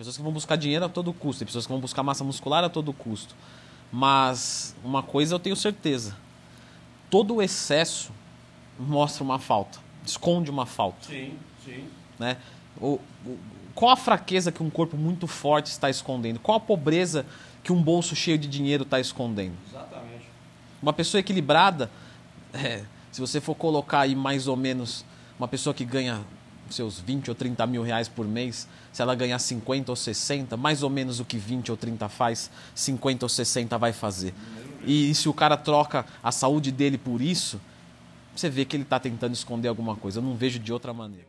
pessoas que vão buscar dinheiro a todo custo, tem pessoas que vão buscar massa muscular a todo custo. Mas uma coisa eu tenho certeza: todo o excesso mostra uma falta, esconde uma falta. Sim, sim. Né? O, o, qual a fraqueza que um corpo muito forte está escondendo? Qual a pobreza que um bolso cheio de dinheiro está escondendo? Exatamente. Uma pessoa equilibrada, é, se você for colocar aí mais ou menos uma pessoa que ganha seus 20 ou 30 mil reais por mês, se ela ganhar 50 ou 60, mais ou menos o que 20 ou 30 faz, 50 ou 60 vai fazer. E, e se o cara troca a saúde dele por isso, você vê que ele está tentando esconder alguma coisa. Eu não vejo de outra maneira.